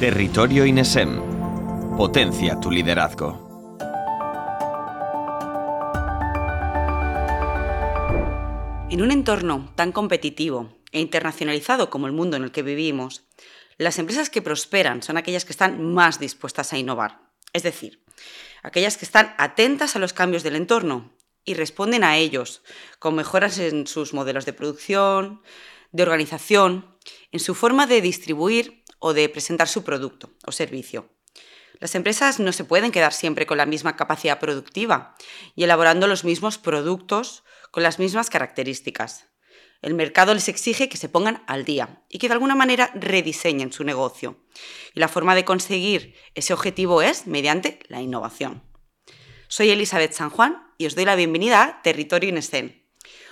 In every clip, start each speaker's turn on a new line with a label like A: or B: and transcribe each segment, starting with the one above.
A: Territorio INESEM. Potencia tu liderazgo.
B: En un entorno tan competitivo e internacionalizado como el mundo en el que vivimos, las empresas que prosperan son aquellas que están más dispuestas a innovar. Es decir, aquellas que están atentas a los cambios del entorno y responden a ellos con mejoras en sus modelos de producción, de organización, en su forma de distribuir o de presentar su producto o servicio. Las empresas no se pueden quedar siempre con la misma capacidad productiva y elaborando los mismos productos con las mismas características. El mercado les exige que se pongan al día y que de alguna manera rediseñen su negocio. Y la forma de conseguir ese objetivo es mediante la innovación. Soy Elizabeth San Juan y os doy la bienvenida a Territorio Inescen.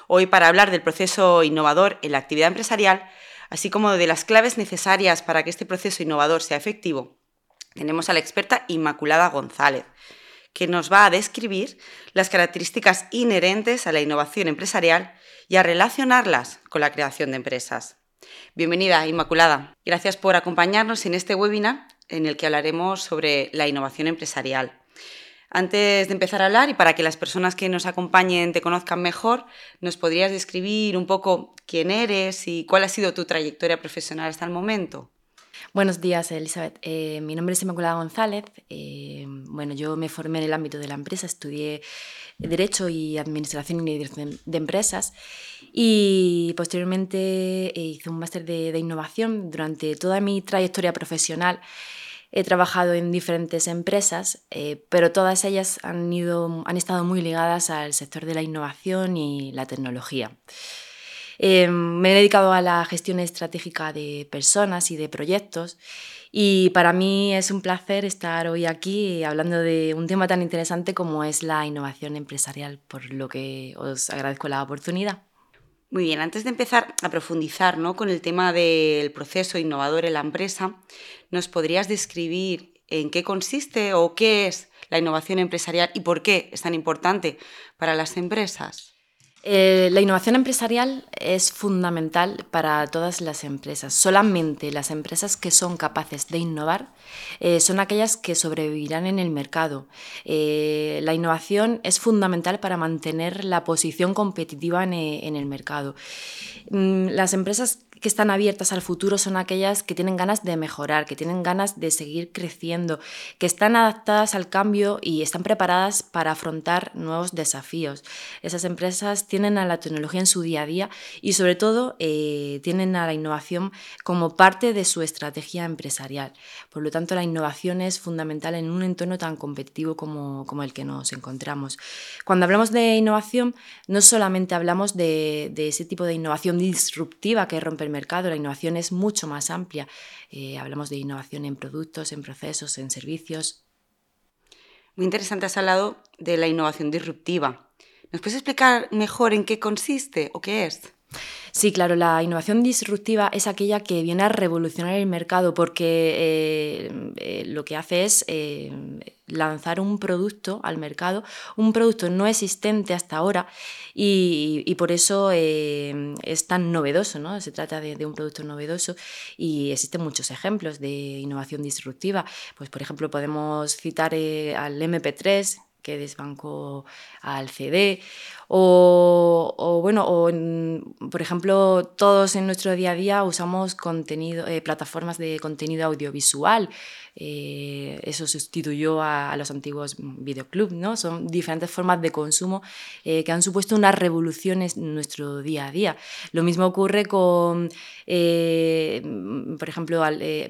B: Hoy para hablar del proceso innovador en la actividad empresarial, así como de las claves necesarias para que este proceso innovador sea efectivo, tenemos a la experta Inmaculada González, que nos va a describir las características inherentes a la innovación empresarial y a relacionarlas con la creación de empresas. Bienvenida, Inmaculada. Gracias por acompañarnos en este webinar en el que hablaremos sobre la innovación empresarial. Antes de empezar a hablar y para que las personas que nos acompañen te conozcan mejor, ¿nos podrías describir un poco quién eres y cuál ha sido tu trayectoria profesional hasta el momento?
C: Buenos días, Elizabeth. Eh, mi nombre es Inmaculada González. Eh, bueno, yo me formé en el ámbito de la empresa, estudié Derecho y Administración y Dirección de Empresas y posteriormente eh, hice un máster de, de innovación. Durante toda mi trayectoria profesional he trabajado en diferentes empresas, pero todas ellas han, estado muy ligadas al sector de la innovación y la tecnología. Em, me he dedicado a la gestión estratégica de personas y de proyectos y para mí es un placer estar hoy aquí hablando de un tema tan interesante como es la innovación empresarial, por lo que os agradezco la oportunidad.
B: Muy bien, antes de empezar a profundizar ¿no? con el tema del proceso innovador en la empresa, ¿nos podrías describir en qué consiste o qué es la innovación empresarial y por qué es tan importante para las empresas?
C: Eh, la innovación empresarial es fundamental para todas las empresas. Solamente las empresas que son capaces de innovar eh, son aquellas que sobrevivirán en el mercado. Eh, la innovación es fundamental para mantener la posición competitiva en, el mercado. Mm, las empresas que están abiertas al futuro son aquellas que tienen ganas de mejorar, que tienen ganas de seguir creciendo, que están adaptadas al cambio y están preparadas para afrontar nuevos desafíos. Esas empresas tienen a la tecnología en su día a día y sobre todo eh, tienen a la innovación como parte de su estrategia empresarial. Por lo tanto, la innovación es fundamental en un entorno tan competitivo como, el que nos encontramos. Cuando hablamos de innovación, no solamente hablamos de, ese tipo de innovación disruptiva que rompe mercado, la innovación es mucho más amplia. Eh, hablamos de innovación en productos, en procesos, en servicios.
B: Muy interesante, has hablado de la innovación disruptiva. ¿Nos puedes explicar mejor en qué consiste o qué es?
C: Sí, claro, la innovación disruptiva es aquella que viene a revolucionar el mercado porque eh, eh, lo que hace es eh, lanzar un producto al mercado, un producto no existente hasta ahora y, por eso es tan novedoso, ¿no? Se trata de, de, un producto novedoso y existen muchos ejemplos de innovación disruptiva. Pues, por ejemplo, podemos citar al MP3, que desbancó al CD. O, bueno, o por ejemplo, todos en nuestro día a día usamos contenido, eh, plataformas de contenido audiovisual. Eh, eso sustituyó a, los antiguos videoclubs, ¿no? Son diferentes formas de consumo eh, que han supuesto unas revoluciones en nuestro día a día. Lo mismo ocurre con, por ejemplo,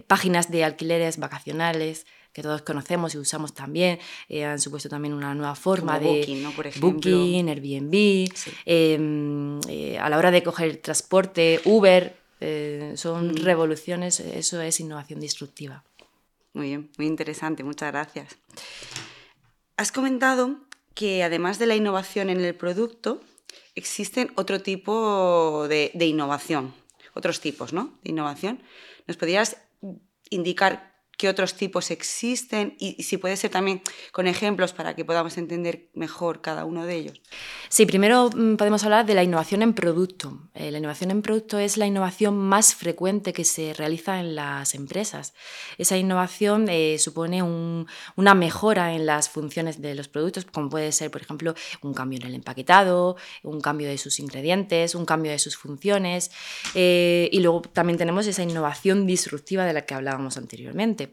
C: páginas de alquileres vacacionales que todos conocemos y usamos también, eh, han supuesto también una nueva forma de
B: Booking, ¿no? Por ejemplo.
C: Booking, Airbnb, em, eh, a la hora de coger transporte, Uber, eh, son mm. revoluciones, eso es innovación disruptiva.
B: Muy bien, muy interesante, muchas gracias. Has comentado que además de la innovación en el producto, existen otro tipo de, de innovación, otros tipos ¿no? de innovación. ¿Nos podrías indicar qué otros tipos existen y, si puede ser también con ejemplos para que podamos entender mejor cada uno de ellos.
C: Sí, primero mm, podemos hablar de la innovación en producto. Eh, la innovación en producto es la innovación más frecuente que se realiza en las empresas. Esa innovación eh, supone una mejora en las funciones de los productos, como puede ser, por ejemplo, un cambio en el empaquetado, un cambio de sus ingredientes, un cambio de sus funciones. Eh, y luego también tenemos esa innovación disruptiva de la que hablábamos anteriormente.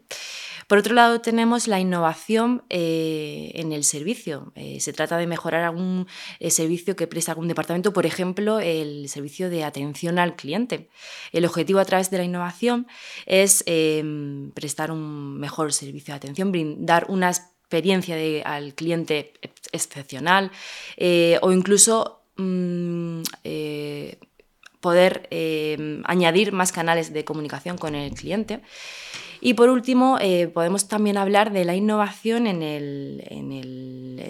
C: Por otro lado, tenemos la innovación eh, en el servicio. Eh, se trata de mejorar algún eh, servicio que presta algún departamento, por ejemplo, el servicio de atención al cliente. El objetivo a través de la innovación es em, prestar un mejor servicio de atención, brindar una experiencia al cliente excepcional o incluso mm, poder em, añadir más canales de comunicación con el cliente. Y por último, eh, podemos también hablar de la innovación en, el, en, el,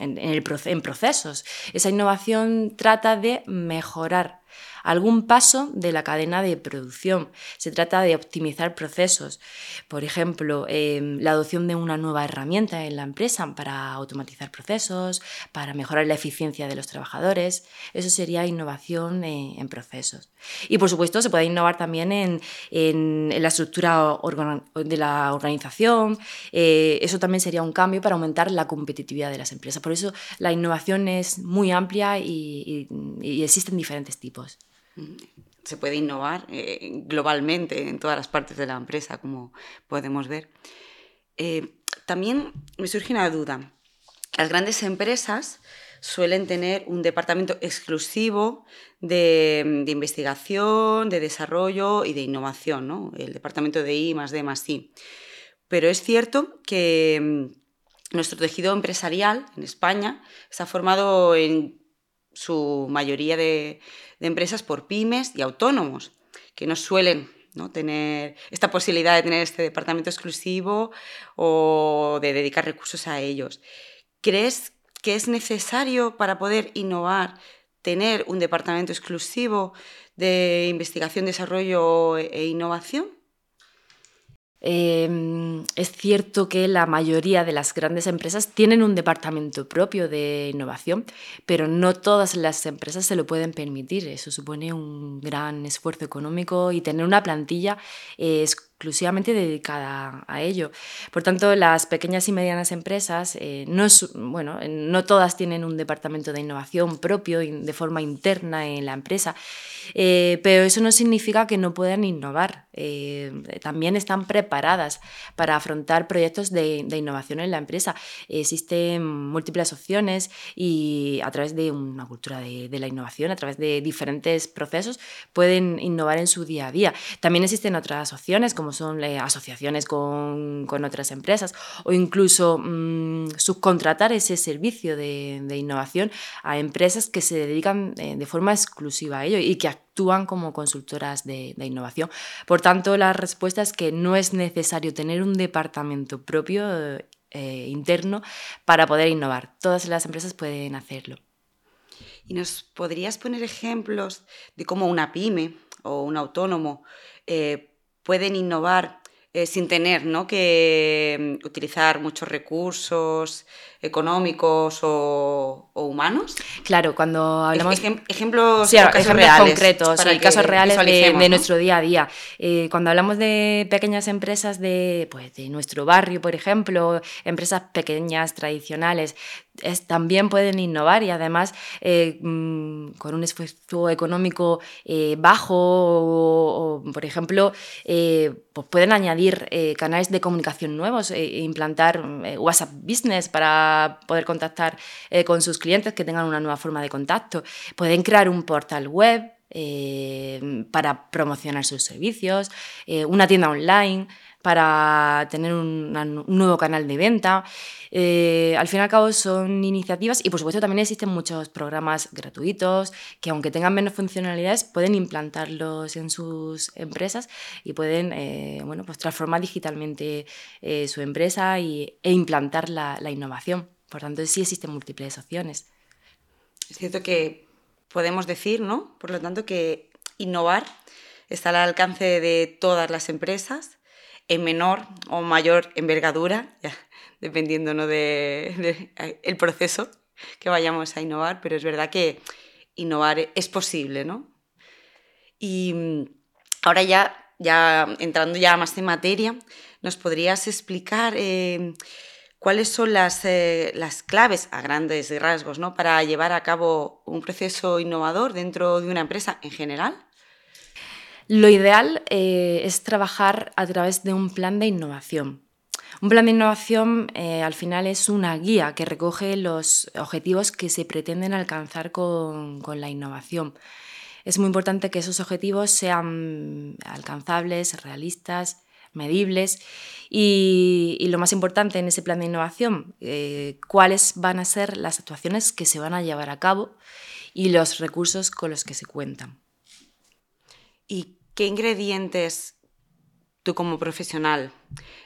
C: en, el, en procesos. Esa innovación trata de mejorar algún paso de la cadena de producción. Se trata de optimizar procesos. Por ejemplo, em, la adopción de una nueva herramienta en la empresa para automatizar procesos, para mejorar la eficiencia de los trabajadores. Eso sería innovación eh, en procesos. Y por supuesto, se puede innovar también en, la estructura de la organización. Eh, eso también sería un cambio para aumentar la competitividad de las empresas. Por eso la innovación es muy amplia y existen diferentes tipos
B: se puede innovar eh, globalmente en todas las partes de la empresa, como podemos ver. Eh, también me surge una duda. Las grandes empresas suelen tener un departamento exclusivo de, investigación, de desarrollo y de innovación, ¿no? el departamento de I más D más I. Pero es cierto que mm, nuestro tejido empresarial en España está formado en su mayoría de, empresas por pymes y autónomos, que no suelen ¿no? tener esta posibilidad de tener este departamento exclusivo o de dedicar recursos a ellos. ¿Crees que es necesario para poder innovar tener un departamento exclusivo de investigación, desarrollo e innovación?
C: Em, es cierto que la mayoría de las grandes empresas tienen un departamento propio de innovación, pero no todas las empresas se lo pueden permitir. Eso supone un gran esfuerzo económico y tener una plantilla es exclusivamente dedicada a ello. Por tanto, las pequeñas y medianas empresas, eh, no, bueno, no todas tienen un departamento de innovación propio de forma interna en la empresa, eh, pero eso no significa que no puedan innovar. Eh, también están preparadas para afrontar proyectos de, innovación en la empresa. Existen múltiples opciones y a través de una cultura de, de la innovación, a través de diferentes procesos, pueden innovar en su día a día. También existen otras opciones como son eh, asociaciones con, otras empresas o incluso mm, subcontratar ese servicio de, innovación a empresas que se dedican eh, de forma exclusiva a ello y que actúan como consultoras de, innovación. Por tanto, la respuesta es que no es necesario tener un departamento propio eh, interno para poder innovar. Todas las empresas pueden hacerlo.
B: ¿Y nos podrías poner ejemplos de cómo una pyme o un autónomo pueden innovar eh, sin tener ¿no? que mm, utilizar muchos recursos económicos o, humanos.
C: Claro, cuando hablamos...
B: ejemplos, reales,
C: concretos y casos reales de, nuestro día a día. Eh, cuando hablamos de pequeñas empresas de, pues, de nuestro barrio, por ejemplo, empresas pequeñas, tradicionales, también pueden innovar y además eh, mm, con un esfuerzo económico eh, bajo o, por ejemplo, pues pueden añadir canales de comunicación nuevos e implantar WhatsApp Business para poder contactar eh, con sus clientes, que tengan una nueva forma de contacto. Pueden crear un portal web eh, para promocionar sus servicios, eh, una tienda online para tener un, nuevo canal de venta. al fin y al cabo son iniciativas y por supuesto también existen muchos programas gratuitos que aunque tengan menos funcionalidades pueden implantarlos en sus empresas y pueden bueno, pues transformar digitalmente su empresa y, e implantar la, la innovación. Por tanto, sí existen múltiples opciones.
B: Es cierto que podemos decir, ¿no? Por lo tanto, que innovar está al alcance de todas las empresas en menor o mayor envergadura, dependiendo ¿no? de, el proceso que vayamos a innovar, pero es verdad que innovar es posible, ¿no? Y mm, ahora ya, ya entrando ya más en materia, ¿nos podrías explicar eh, cuáles son las, eh, las, claves a grandes rasgos ¿no? para llevar a cabo un proceso innovador dentro de una empresa en general?
C: Lo ideal eh, es trabajar a través de un plan de innovación. Un plan de innovación eh, al final es una guía que recoge los objetivos que se pretenden alcanzar con, la innovación. Es muy importante que esos objetivos sean alcanzables, realistas, medibles y, lo más importante en ese plan de innovación, eh, cuáles van a ser las actuaciones que se van a llevar a cabo y los recursos con los que se cuentan.
B: ¿Y ¿Qué ingredientes tú como profesional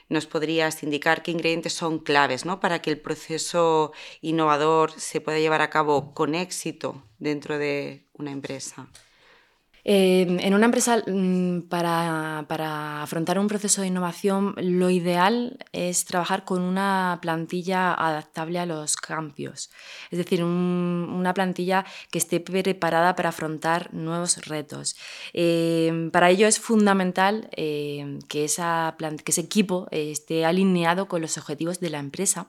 B: nos podrías indicar qué ingredientes son claves ¿no? para que el proceso innovador se pueda llevar a cabo con éxito dentro de una empresa?
C: Em, en una empresa, mm, para, afrontar un proceso de innovación, lo ideal es trabajar con una plantilla adaptable a los cambios. Es decir, una plantilla que esté preparada para afrontar nuevos retos. Em, para ello es fundamental em, que, ese equipo esté alineado con los objetivos de la empresa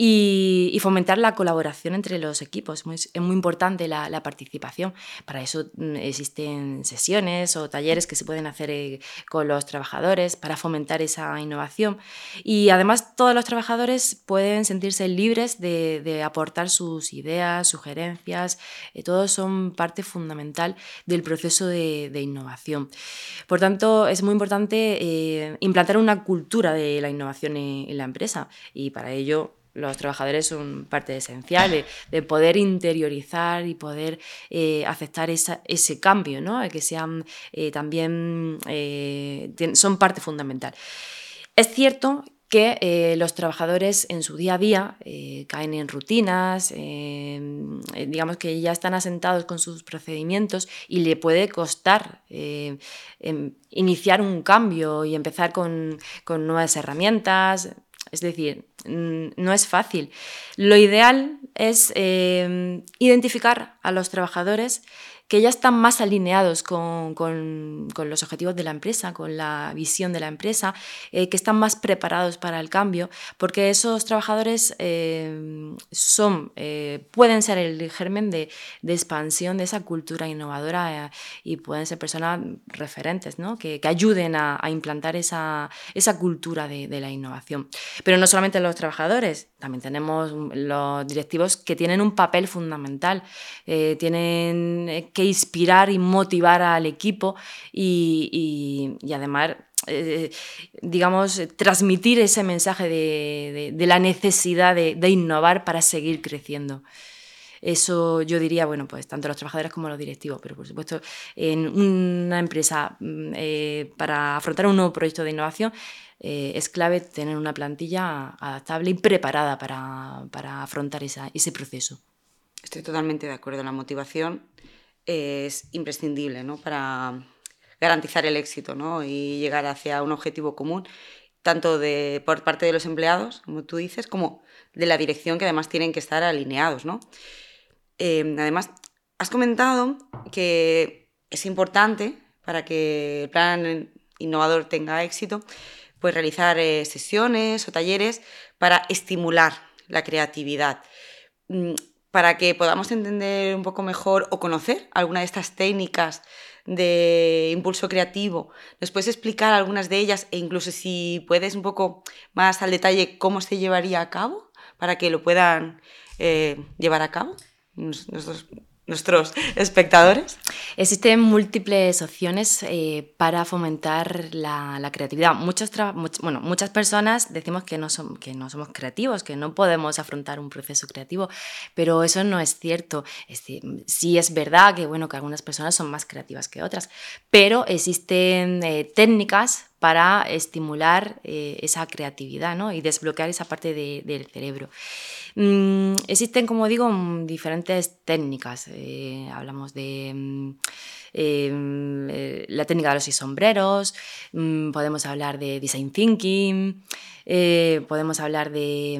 C: y, fomentar la colaboración entre los equipos. es muy importante la, participación. Para eso mm, existen sesiones o talleres que se pueden hacer eh, con los trabajadores para fomentar esa innovación. Y además todos los trabajadores pueden sentirse libres de, aportar sus ideas, sugerencias. Eh, todos son parte fundamental del proceso de, innovación. Por tanto, es muy importante eh, implantar una cultura de la innovación en la empresa y para ello los trabajadores son parte esencial de, poder interiorizar y poder eh, aceptar ese cambio, ¿no? que sean eh, también eh, son parte fundamental. Es cierto que los trabajadores en su día a día caen en rutinas, digamos que ya están asentados con sus procedimientos y le puede costar em, iniciar un cambio y empezar con, con nuevas herramientas. Es decir, no es fácil. Lo ideal es eh, identificar a los trabajadores que ya están más alineados con, los objetivos de la empresa, con la visión de la empresa, eh, que están más preparados para el cambio, porque esos trabajadores eh, son, eh, pueden ser el germen de, expansión de esa cultura innovadora y pueden ser personas referentes, ¿no? que, ayuden a, implantar esa, esa cultura de, de la innovación. Pero no solamente los trabajadores, también tenemos los directivos que tienen un papel fundamental, tienen que inspirar y motivar al equipo y, además eh, digamos, transmitir ese mensaje de, la necesidad de, innovar para seguir creciendo. Eso yo diría, bueno, pues tanto los trabajadores como los directivos, pero por supuesto en una empresa mm, eh, para afrontar un nuevo proyecto de innovación eh, es clave tener una plantilla adaptable y preparada para, afrontar ese proceso.
B: Estoy totalmente de acuerdo. La motivación es imprescindible ¿no? para garantizar el éxito ¿no? y llegar hacia un objetivo común, tanto de, por parte de los empleados, como tú dices, como de la dirección, que además tienen que estar alineados. ¿no? Eh, además, has comentado que es importante para que el plan innovador tenga éxito, pues realizar eh, sesiones o talleres para estimular la creatividad. Para que podamos entender un poco mejor o conocer alguna de estas técnicas de impulso creativo. ¿Nos puedes explicar algunas de ellas e incluso si puedes un poco más al detalle cómo se llevaría a cabo para que lo puedan eh, llevar a cabo nuestros espectadores?
C: Existen múltiples opciones eh, para fomentar la, creatividad. Muchos bueno, muchas personas decimos que no, que no somos creativos, que no podemos afrontar un proceso creativo, pero eso no es cierto. Es sí es verdad que, bueno, que algunas personas son más creativas que otras, pero existen eh, técnicas para estimular eh, esa creatividad ¿no? y desbloquear esa parte del cerebro. Mm, existen, como digo, mm, diferentes técnicas. Eh, hablamos de mm, eh, la técnica de los sombreros, podemos hablar de design thinking, podemos hablar de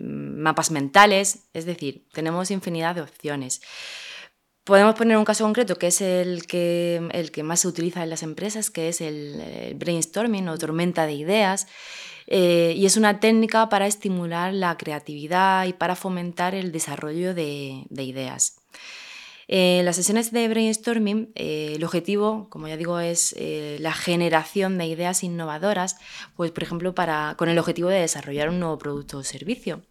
C: mapas mentales, es decir, tenemos infinidad de opciones. Podemos poner un caso concreto que es el que, el que más se utiliza en las empresas, que es el, brainstorming o tormenta de ideas. Eh, y es una técnica para estimular la creatividad y para fomentar el desarrollo de, ideas. En las sesiones de brainstorming, eh, el objetivo, como ya digo, es eh, la generación de ideas innovadoras, pues por ejemplo, para, con el objetivo de desarrollar un nuevo producto o servicio.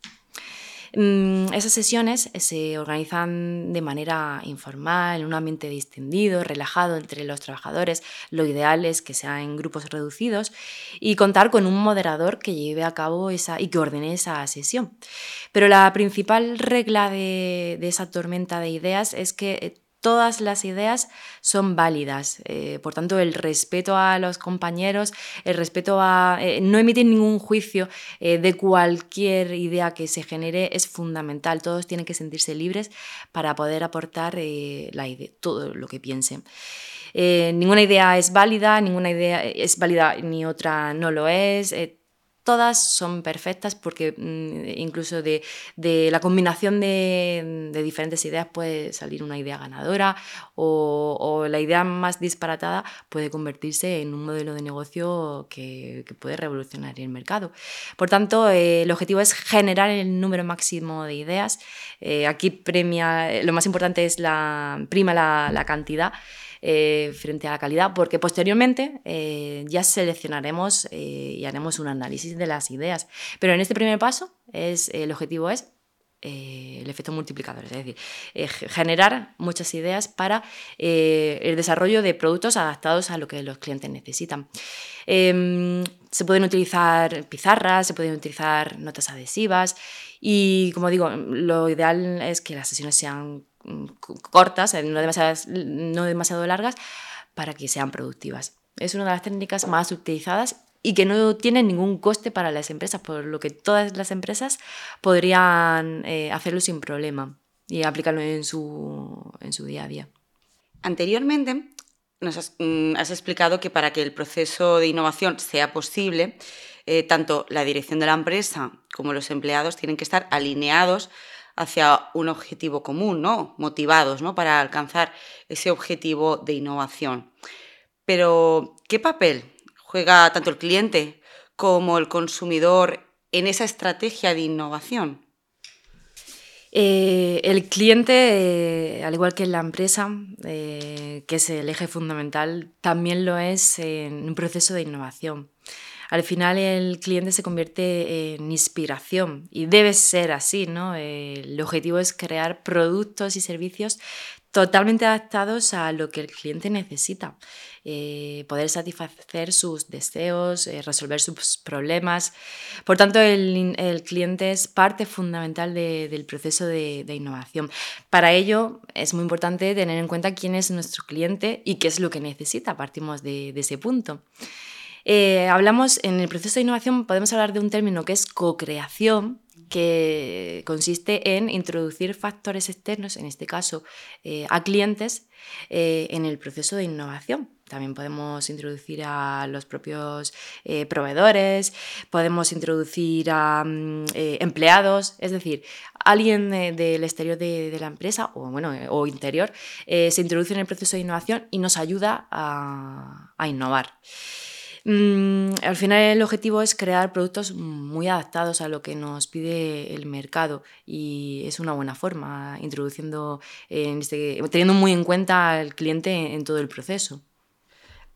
C: Mm, esas sesiones se organizan de manera informal, en un ambiente distendido, relajado entre los trabajadores. Lo ideal es que sea en grupos reducidos y contar con un moderador que lleve a cabo esa y que ordene esa sesión. Pero la principal regla de, de esa tormenta de ideas es que eh, todas las ideas son válidas. Eh, por tanto, el respeto a los compañeros, el respeto a eh, no emitir ningún juicio eh, de cualquier idea que se genere es fundamental. Todos tienen que sentirse libres para poder aportar la idea, todo lo que piensen. ninguna idea es válida, ninguna idea es válida ni otra no lo es todas son perfectas porque mm, incluso de, la combinación de, diferentes ideas puede salir una idea ganadora o, la idea más disparatada puede convertirse en un modelo de negocio que, puede revolucionar el mercado. Por tanto, eh, el objetivo es generar el número máximo de ideas. Eh, aquí premia, lo más importante es la prima la cantidad. Eh, frente a la calidad, porque posteriormente eh, ya seleccionaremos eh, y haremos un análisis de las ideas. Pero en este primer paso el objetivo es el efecto multiplicador, es decir, generar muchas ideas para el desarrollo de productos adaptados a lo que los clientes necesitan. Em, se pueden utilizar pizarras, se pueden utilizar notas adhesivas y, como digo, lo ideal es que las sesiones sean Cortas, eh, no demasiado, largas, para que sean productivas. Es una de las técnicas más utilizadas y que no tiene ningún coste para las empresas, por lo que todas las empresas podrían eh, hacerlo sin problema y aplicarlo en su, en su día a día.
B: Anteriormente nos has, mm, explicado que para que el proceso de innovación sea posible, eh, tanto la dirección de la empresa como los empleados tienen que estar alineados hacia un objetivo común, ¿no? Motivados, ¿no? Para alcanzar ese objetivo de innovación. Pero, ¿qué papel juega tanto el cliente como el consumidor en esa estrategia de innovación?
C: Eh, el cliente, eh, al igual que la empresa, eh, que es el eje fundamental, también lo es en un proceso de innovación. Al final el cliente se convierte en inspiración y debe ser así, ¿no? El objetivo es crear productos y servicios totalmente adaptados a lo que el cliente necesita. Eh, poder satisfacer sus deseos, eh, resolver sus problemas. Por tanto, el, cliente es parte fundamental del proceso de, innovación. Para ello, es muy importante tener en cuenta quién es nuestro cliente y qué es lo que necesita. Partimos de ese punto. Eh, hablamos en el proceso de innovación, podemos hablar de un término que es co-creación, que consiste en introducir factores externos, en este caso eh, a clientes, eh, en el proceso de innovación. También podemos introducir a los propios proveedores, podemos introducir a mm, empleados, es decir, alguien del exterior de, la empresa o, bueno, o interior se introduce en el proceso de innovación y nos ayuda a, a innovar. Mm, al final el objetivo es crear productos muy adaptados a lo que nos pide el mercado y es una buena forma, introduciendo, este, teniendo muy en cuenta al cliente en todo el proceso.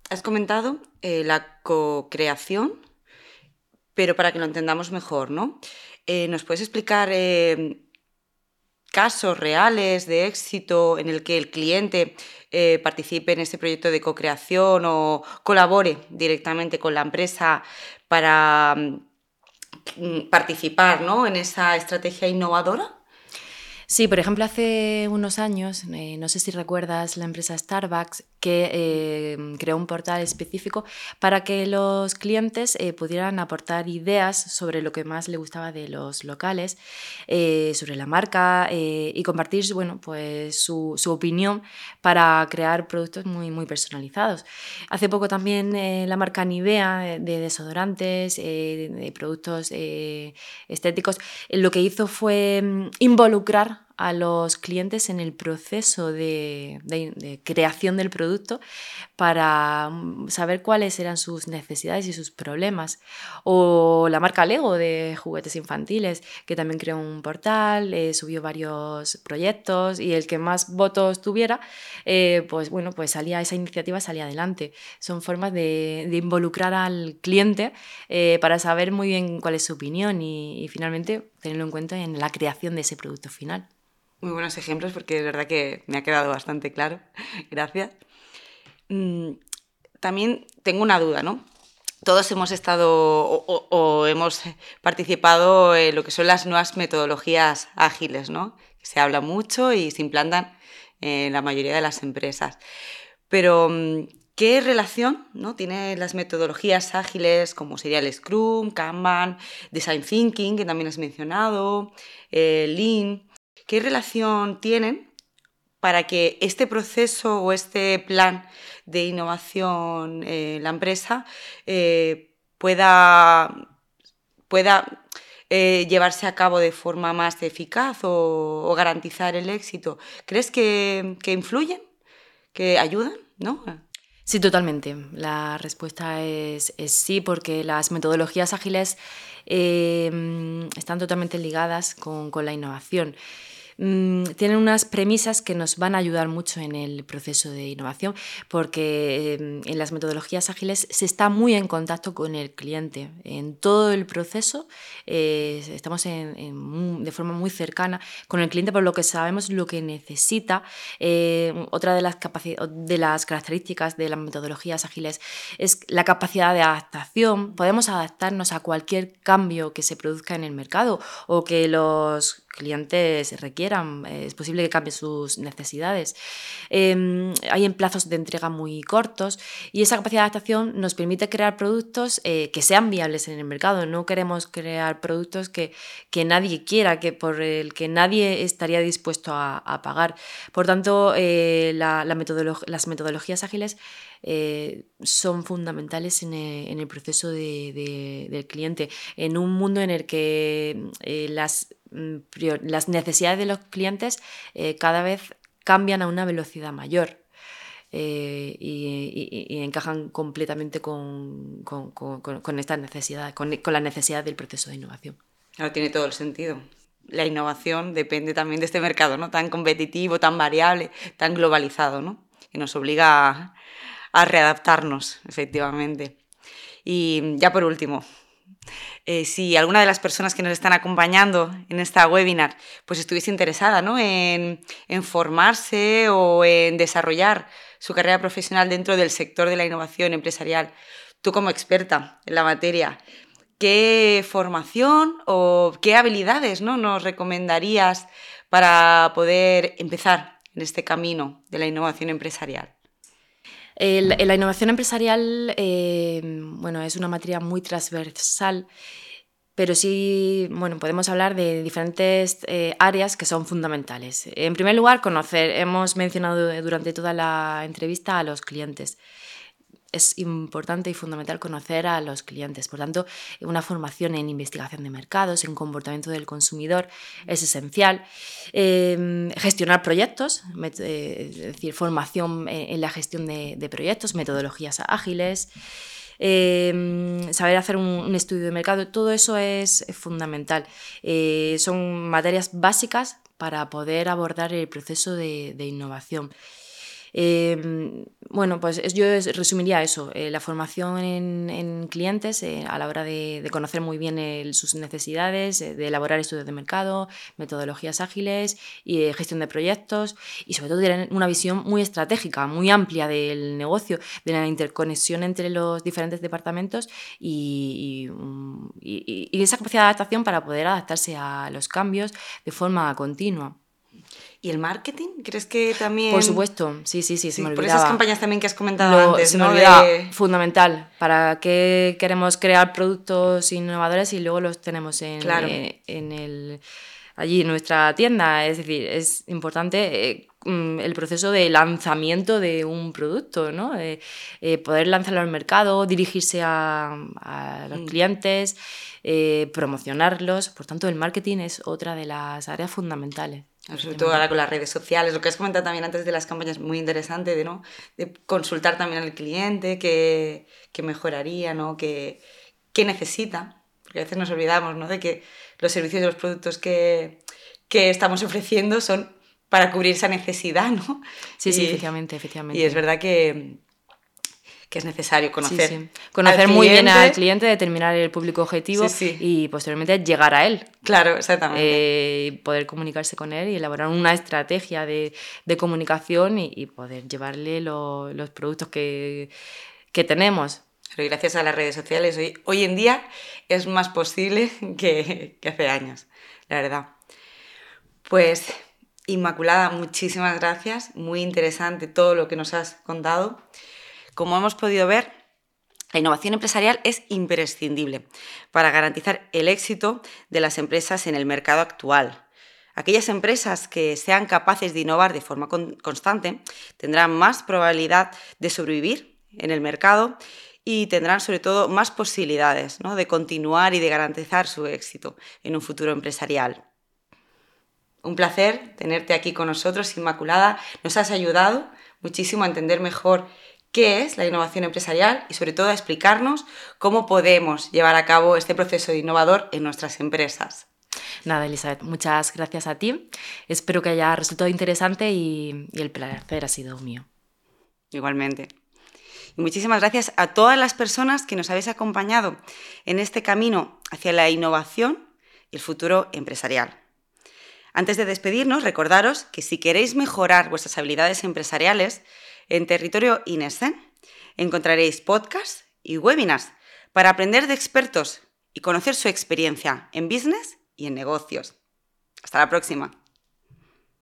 B: Has comentado eh, la co-creación, pero para que lo entendamos mejor, ¿no? Eh, ¿Nos puedes explicar eh, casos reales de éxito en el que el cliente eh, participe en este proyecto de co-creación o colabore directamente con la empresa para mm, participar en esa estrategia innovadora?
C: Sí, por ejemplo, hace unos años, eh, no sé si recuerdas la empresa Starbucks, que eh, creó un portal específico para que los clientes eh, pudieran aportar ideas sobre lo que más le gustaba de los locales, sobre la marca y compartir bueno, pues su, su, opinión para crear productos muy, muy personalizados. Hace poco también la marca Nivea de desodorantes, de productos estéticos, lo que hizo fue mm, involucrar a los clientes en el proceso de, creación del producto para mm, saber cuáles eran sus necesidades y sus problemas. O la marca Lego de juguetes infantiles, que también creó un portal, eh, subió varios proyectos y el que más votos tuviera, eh, pues bueno, pues salía esa iniciativa salía adelante. Son formas de, involucrar al cliente eh, para saber muy bien cuál es su opinión y finalmente tenerlo en cuenta en la creación de ese producto final.
B: Muy buenos ejemplos porque es verdad que me ha quedado bastante claro. Gracias. Mm, también tengo una duda, ¿no? Todos hemos estado o, hemos participado en lo que son las nuevas metodologías ágiles, ¿no? Se habla mucho y se implantan en la mayoría de las empresas. Pero, mm, ¿qué relación ¿no? tienen las metodologías ágiles como sería el Scrum, Kanban, Design Thinking, que también has mencionado, eh, Lean? ¿Qué relación tienen para que este proceso o este plan de innovación en la empresa eh, pueda, pueda eh, llevarse a cabo de forma más eficaz o, garantizar el éxito? ¿Crees que, influyen? ¿Que ayudan? ¿No?
C: Sí, totalmente. La respuesta es, sí, porque las metodologías ágiles eh, están totalmente ligadas con, con la innovación. Mm, tienen unas premisas que nos van a ayudar mucho en el proceso de innovación, porque em, en las metodologías ágiles se está muy en contacto con el cliente. En todo el proceso eh, estamos de forma muy cercana con el cliente, por lo que sabemos lo que necesita. Eh, otra de las, de las características de las metodologías ágiles es la capacidad de adaptación. Podemos adaptarnos a cualquier cambio que se produzca en el mercado o que los clientes requieran, es posible que cambien sus necesidades. Em, hay en plazos de entrega muy cortos y esa capacidad de adaptación nos permite crear productos eh, que sean viables en el mercado. No queremos crear productos que, que, nadie quiera, que por el que nadie estaría dispuesto a, pagar. Por tanto, eh, la, las metodologías ágiles son fundamentales en el, proceso del cliente. En un mundo en el que las Mm, las necesidades de los clientes eh, cada vez cambian a una velocidad mayor. Eh, y, encajan completamente con, con, estas necesidades, con, la necesidad del proceso de innovación.
B: Claro, tiene todo el sentido. La innovación depende también de este mercado, ¿no? Tan competitivo, tan variable, tan globalizado, ¿no? Que nos obliga a, a readaptarnos, efectivamente. Y ya por último, eh, si alguna de las personas que nos están acompañando en esta webinar pues estuviese interesada en, formarse o en desarrollar su carrera profesional dentro del sector de la innovación empresarial, tú como experta en la materia, ¿qué formación o qué habilidades ¿no? nos recomendarías para poder empezar en este camino de la innovación empresarial?
C: La innovación empresarial eh, bueno, es una materia muy transversal, pero sí bueno, podemos hablar de diferentes eh, áreas que son fundamentales. En primer lugar, conocer. Hemos mencionado durante toda la entrevista a los clientes es importante y fundamental conocer a los clientes. Por tanto, una formación en investigación de mercados, en comportamiento del consumidor es esencial. Em, gestionar proyectos, eh, es decir, formación en la gestión de, proyectos, metodologías ágiles. Em, saber hacer un, estudio de mercado, todo eso es fundamental. Eh, son materias básicas para poder abordar el proceso de innovación. Em, bueno, pues yo resumiría eso, eh, la formación en, clientes eh, a la hora de, conocer muy bien sus necesidades, eh, de elaborar estudios de mercado, metodologías ágiles y gestión de proyectos y sobre todo tener una visión muy estratégica, muy amplia del negocio, de la interconexión entre los diferentes departamentos y, y esa capacidad de adaptación para poder adaptarse a los cambios de forma continua.
B: ¿Y el marketing? ¿Crees que también...?
C: Por supuesto, sí, sí, sí, se me
B: Por
C: olvidaba.
B: esas campañas también que has comentado
C: Lo-
B: antes,
C: se me
B: ¿no?
C: olvidaba,
B: De-
C: fundamental. ¿Para qué queremos crear productos innovadores y luego los tenemos en,
B: Claro.
C: eh, en el, allí en nuestra tienda? Es decir, es importante eh, mm, el proceso de lanzamiento de un producto, ¿no? Eh, eh, poder lanzarlo al mercado, dirigirse a, a los
B: Mm.
C: clientes, promocionarlos. Por tanto, el marketing es otra de las áreas fundamentales.
B: Sobre todo ahora con las redes sociales, lo que has comentado también antes de las campañas, muy interesante, de, ¿no? de consultar también al cliente qué, qué mejoraría, ¿no? qué, qué necesita, porque a veces nos olvidamos ¿no? de que los servicios y los productos que, que estamos ofreciendo son para cubrir esa necesidad, ¿no?
C: Sí, sí,
B: Y-
C: efectivamente, efectivamente.
B: Y es verdad que, que es necesario
C: Sí,
B: conocer.
C: sí. Conocer
B: al
C: muy bien al
B: cliente.
C: determinar el público objetivo
B: Sí, sí.
C: y posteriormente llegar a él.
B: Claro, exactamente.
C: eh, poder comunicarse con él y elaborar una estrategia de, de comunicación y, y poder llevarle lo- los productos que, que tenemos.
B: Pero gracias a las redes sociales hoy, hoy en día es más posible que, que hace años, la verdad. Pues Inmaculada, muchísimas gracias. Muy interesante todo lo que nos has contado. Como hemos podido ver, la innovación empresarial es imprescindible para garantizar el éxito de las empresas en el mercado actual. Aquellas empresas que sean capaces de innovar de forma con- constante tendrán más probabilidad de sobrevivir en el mercado y tendrán sobre todo más posibilidades ¿no? de continuar y de garantizar su éxito en un futuro empresarial. Un placer tenerte aquí con nosotros, Inmaculada. Nos has ayudado muchísimo a entender mejor qué es la innovación empresarial y sobre todo a explicarnos cómo podemos llevar a cabo este proceso innovador en nuestras empresas.
C: Nada, Elizabeth, muchas gracias a ti. Espero que haya resultado interesante y, y el placer ha sido mío.
B: Igualmente. Y muchísimas gracias a todas las personas que nos habéis acompañado en este camino hacia la innovación y el futuro empresarial. Antes de despedirnos, recordaros que si queréis mejorar vuestras habilidades empresariales, en territorio INESEN encontraréis podcasts y webinars para aprender de expertos y conocer su experiencia en business y en negocios. Hasta la próxima.